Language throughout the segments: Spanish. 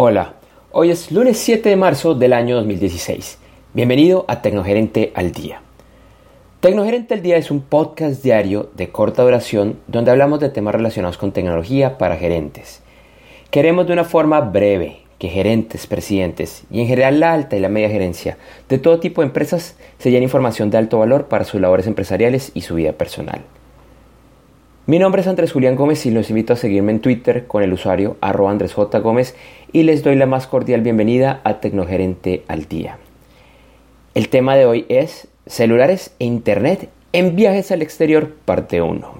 Hola, hoy es lunes 7 de marzo del año 2016. Bienvenido a Tecnogerente al Día. Tecnogerente al Día es un podcast diario de corta duración donde hablamos de temas relacionados con tecnología para gerentes. Queremos de una forma breve que gerentes, presidentes y en general la alta y la media gerencia de todo tipo de empresas se llenen información de alto valor para sus labores empresariales y su vida personal. Mi nombre es Andrés Julián Gómez y los invito a seguirme en Twitter con el usuario arroba Andrés J. Gómez y les doy la más cordial bienvenida a Tecnogerente al Día. El tema de hoy es celulares e Internet en viajes al exterior, parte 1.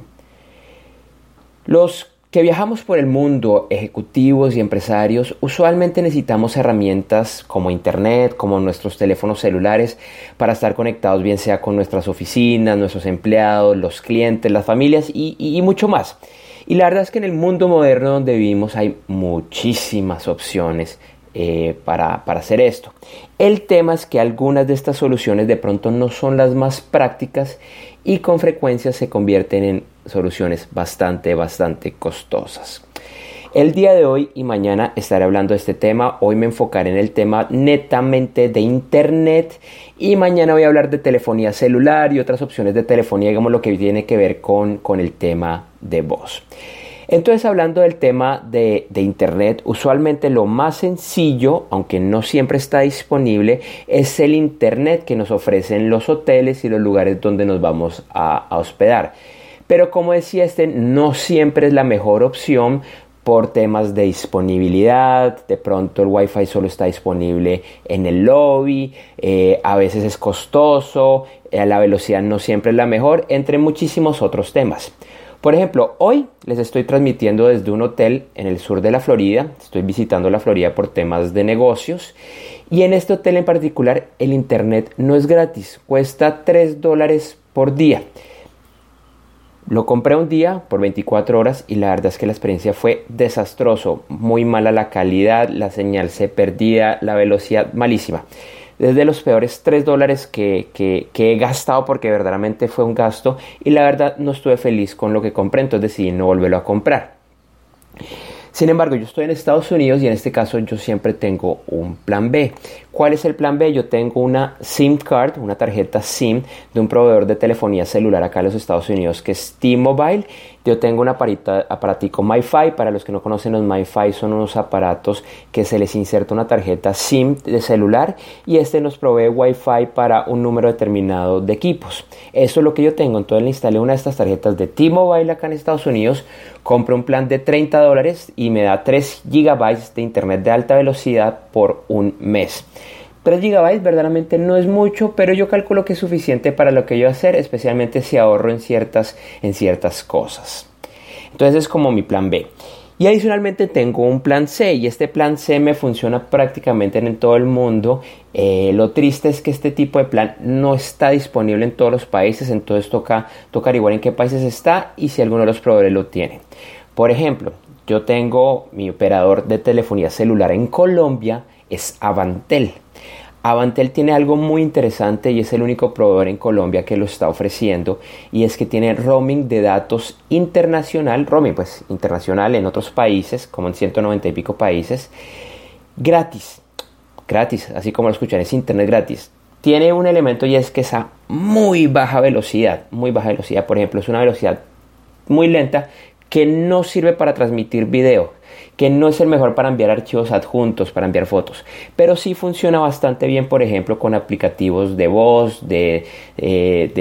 Los que viajamos por el mundo, ejecutivos y empresarios, usualmente necesitamos herramientas como Internet, como nuestros teléfonos celulares, para estar conectados bien sea con nuestras oficinas, nuestros empleados, los clientes, las familias y, mucho más. Y la verdad es que en el mundo moderno donde vivimos hay muchísimas opciones eh, para, para, hacer esto. El tema es que algunas de estas soluciones de pronto no son las más prácticas y con frecuencia se convierten en soluciones bastante, bastante costosas. El día de hoy y mañana estaré hablando de este tema. Hoy me enfocaré en el tema netamente de Internet y mañana voy a hablar de telefonía celular y otras opciones de telefonía, digamos lo que tiene que ver con, con el tema de voz. Entonces, hablando del tema de, de, Internet, usualmente lo más sencillo, aunque no siempre está disponible, es el Internet que nos ofrecen los hoteles y los lugares donde nos vamos a, a hospedar. Pero como decía este, no siempre es la mejor opción por temas de disponibilidad, de pronto el wifi solo está disponible en el lobby, eh, a veces es costoso, eh, la velocidad no siempre es la mejor, entre muchísimos otros temas. Por ejemplo, hoy les estoy transmitiendo desde un hotel en el sur de la Florida, estoy visitando la Florida por temas de negocios y en este hotel en particular el internet no es gratis, cuesta 3 dólares por día. Lo compré un día por 24 horas y la verdad es que la experiencia fue desastroso, muy mala la calidad, la señal se perdía, la velocidad malísima. Desde los peores 3 dólares que, que, he gastado porque verdaderamente fue un gasto y la verdad no estuve feliz con lo que compré, entonces decidí no volverlo a comprar. Sin embargo, yo estoy en Estados Unidos y en este caso yo siempre tengo un plan B. ¿Cuál es el plan B? Yo tengo una SIM card, una tarjeta SIM de un proveedor de telefonía celular acá en los Estados Unidos que es T-Mobile. Yo tengo un aparita, aparatico MiFi. Para los que no conocen los MiFi son unos aparatos que se les inserta una tarjeta SIM de celular y este nos provee Wi-Fi para un número determinado de equipos. Eso es lo que yo tengo. Entonces le instalé una de estas tarjetas de T-Mobile acá en Estados Unidos. Compré un plan de 30 dólares y me da 3 gigabytes de internet de alta velocidad por un mes. 3 GB verdaderamente no es mucho, pero yo calculo que es suficiente para lo que yo hacer, especialmente si ahorro en ciertas, en ciertas cosas. Entonces es como mi plan B. Y adicionalmente tengo un plan C y este plan C me funciona prácticamente en todo el mundo. Eh, lo triste es que este tipo de plan no está disponible en todos los países, entonces toca, tocar igual en qué países está y si alguno de los proveedores lo tiene. Por ejemplo, yo tengo mi operador de telefonía celular en Colombia, es Avantel. Avantel tiene algo muy interesante y es el único proveedor en Colombia que lo está ofreciendo y es que tiene roaming de datos internacional, roaming pues internacional en otros países, como en 190 y pico países, gratis, gratis, así como lo escuchan, es internet gratis. Tiene un elemento y es que es a muy baja velocidad, muy baja velocidad, por ejemplo, es una velocidad muy lenta que no sirve para transmitir video que no es el mejor para enviar archivos adjuntos, para enviar fotos, pero sí funciona bastante bien, por ejemplo, con aplicativos de voz, de, eh,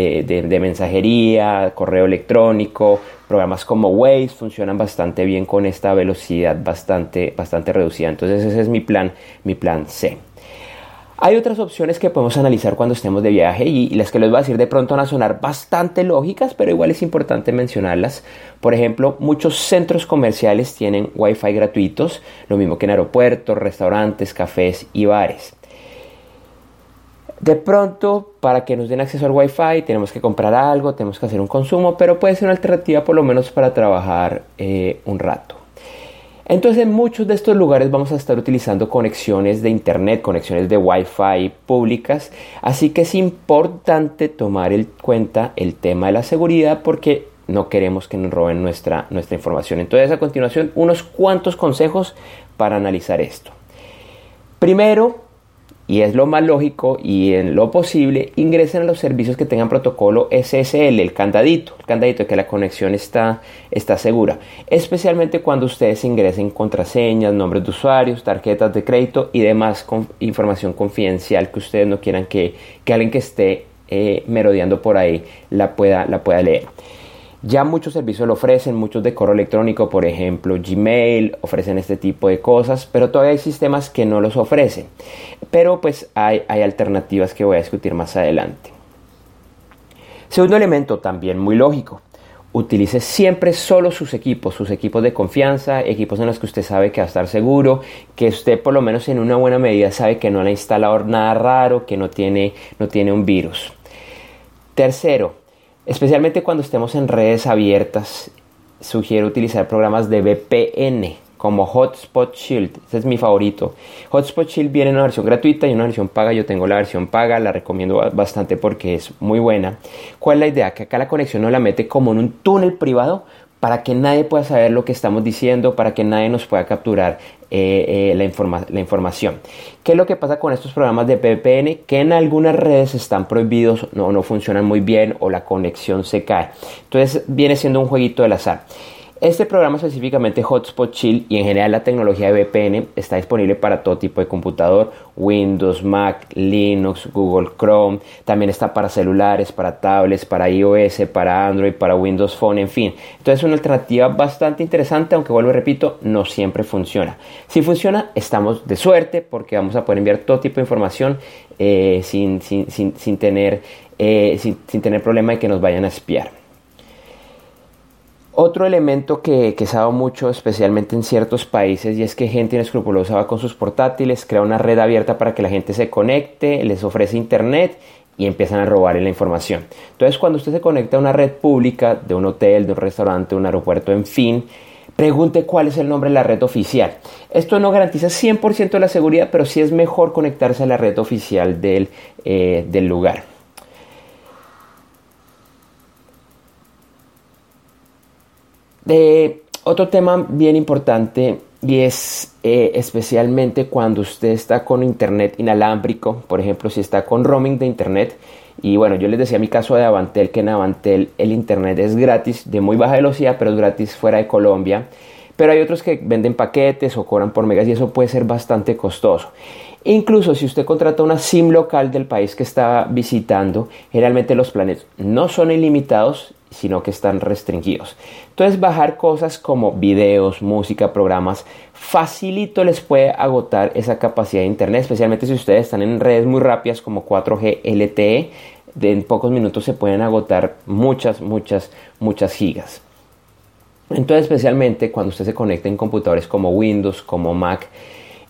de, mensajería, correo electrónico, programas como Waze funcionan bastante bien con esta velocidad bastante, bastante reducida. Entonces ese es mi plan, mi plan C. Hay otras opciones que podemos analizar cuando estemos de viaje y, las que les voy a decir de pronto van a sonar bastante lógicas, pero igual es importante mencionarlas. Por ejemplo, muchos centros comerciales tienen Wi-Fi gratuitos, lo mismo que en aeropuertos, restaurantes, cafés y bares. De pronto, para que nos den acceso al Wi-Fi, tenemos que comprar algo, tenemos que hacer un consumo, pero puede ser una alternativa por lo menos para trabajar eh, un rato. Entonces en muchos de estos lugares vamos a estar utilizando conexiones de internet, conexiones de Wi-Fi públicas, así que es importante tomar en cuenta el tema de la seguridad porque no queremos que nos roben nuestra, nuestra información. Entonces a continuación unos cuantos consejos para analizar esto. Primero, y es lo más lógico y en lo posible, ingresen a los servicios que tengan protocolo SSL, el candadito, el candadito de que la conexión está, está segura. Especialmente cuando ustedes ingresen contraseñas, nombres de usuarios, tarjetas de crédito y demás información confidencial que ustedes no quieran que, que alguien que esté eh, merodeando por ahí la pueda, la pueda leer. Ya muchos servicios lo ofrecen, muchos de correo electrónico, por ejemplo Gmail, ofrecen este tipo de cosas, pero todavía hay sistemas que no los ofrecen. Pero pues hay, hay alternativas que voy a discutir más adelante. Segundo elemento, también muy lógico. Utilice siempre solo sus equipos, sus equipos de confianza, equipos en los que usted sabe que va a estar seguro, que usted por lo menos en una buena medida sabe que no le ha instalado nada raro, que no tiene, no tiene un virus. Tercero, Especialmente cuando estemos en redes abiertas, sugiero utilizar programas de VPN como Hotspot Shield. Este es mi favorito. Hotspot Shield viene en una versión gratuita y una versión paga. Yo tengo la versión paga, la recomiendo bastante porque es muy buena. ¿Cuál es la idea? Que acá la conexión no la mete como en un túnel privado para que nadie pueda saber lo que estamos diciendo, para que nadie nos pueda capturar eh, eh, la, la, información. ¿Qué es lo que pasa con estos programas de VPN? Que en algunas redes están prohibidos, no, no funcionan muy bien o la conexión se cae. Entonces viene siendo un jueguito del azar. Este programa específicamente Hotspot Chill y en general la tecnología de VPN está disponible para todo tipo de computador, Windows, Mac, Linux, Google Chrome, también está para celulares, para tablets, para iOS, para Android, para Windows Phone, en fin. Entonces es una alternativa bastante interesante, aunque vuelvo y repito, no siempre funciona. Si funciona, estamos de suerte porque vamos a poder enviar todo tipo de información eh, sin, tener, eh, sin tener problema de que nos vayan a espiar. Otro elemento que, que se mucho, especialmente en ciertos países, y es que gente inescrupulosa va con sus portátiles, crea una red abierta para que la gente se conecte, les ofrece internet y empiezan a robarle la información. Entonces, cuando usted se conecta a una red pública de un hotel, de un restaurante, un aeropuerto, en fin, pregunte cuál es el nombre de la red oficial. Esto no garantiza 100% la seguridad, pero sí es mejor conectarse a la red oficial del, eh, del lugar. Otro tema bien importante y es eh, especialmente cuando usted está con internet inalámbrico, por ejemplo, si está con roaming de internet. Y bueno, yo les decía mi caso de Avantel, que en Avantel el internet es gratis, de muy baja velocidad, pero es gratis fuera de Colombia. Pero hay otros que venden paquetes o cobran por megas y eso puede ser bastante costoso. Incluso si usted contrata una SIM local del país que está visitando, generalmente los planes no son ilimitados sino que están restringidos. Entonces bajar cosas como videos, música, programas, facilito les puede agotar esa capacidad de internet, especialmente si ustedes están en redes muy rápidas como 4G LTE, en pocos minutos se pueden agotar muchas, muchas, muchas gigas. Entonces especialmente cuando usted se conecta en computadores como Windows, como Mac,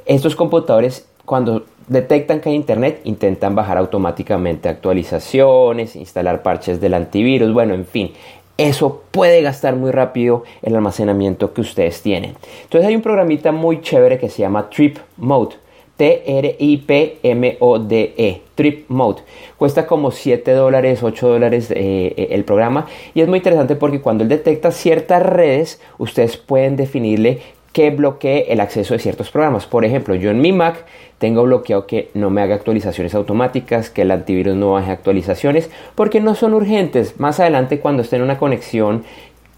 estos computadores cuando detectan que hay internet, intentan bajar automáticamente actualizaciones, instalar parches del antivirus, bueno, en fin. Eso puede gastar muy rápido el almacenamiento que ustedes tienen. Entonces hay un programita muy chévere que se llama Trip Mode. T-R-I-P-M-O-D-E, Trip Mode. Cuesta como 7 dólares, 8 dólares eh, eh, el programa y es muy interesante porque cuando él detecta ciertas redes, ustedes pueden definirle que bloquee el acceso de ciertos programas. Por ejemplo, yo en mi Mac tengo bloqueado que no me haga actualizaciones automáticas, que el antivirus no baje actualizaciones, porque no son urgentes. Más adelante, cuando esté en una conexión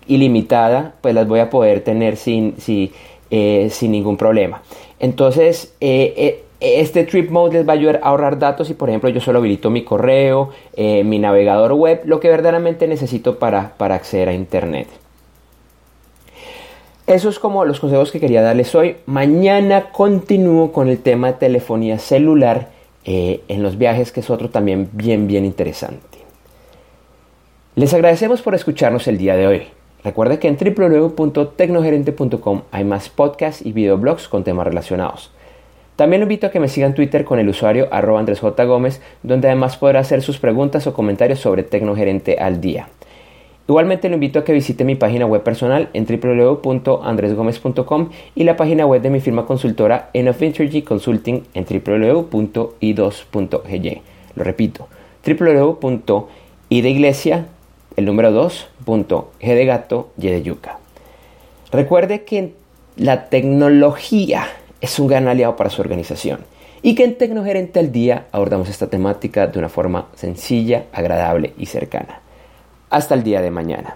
ilimitada, pues las voy a poder tener sin, eh, sin ningún problema. Entonces, eh, eh, este Trip Mode les va a ayudar a ahorrar datos y, por ejemplo, yo solo habilito mi correo, mi navegador web, lo que verdaderamente necesito para, para acceder a Internet. Eso es como los consejos que quería darles hoy. Mañana continúo con el tema de telefonía celular eh, en los viajes, que es otro también bien, bien interesante. Les agradecemos por escucharnos el día de hoy. Recuerda que en www.tecnogerente.com hay más podcasts y videoblogs con temas relacionados. También lo invito a que me sigan en Twitter con el usuario arroba Andrés J. Gómez, donde además podrá hacer sus preguntas o comentarios sobre Tecnogerente al día. Igualmente lo invito a que visite mi página web personal en www.andresgomez.com y la página web de mi firma consultora Enough Intergy Consulting en www.i2.gy. Lo repito, www.i de iglesia, el número 2.g de gato, y de yuca. Recuerde que la tecnología es un gran aliado para su organización y que en Tecnogerente al Día abordamos esta temática de una forma sencilla, agradable y cercana. Hasta el día de mañana.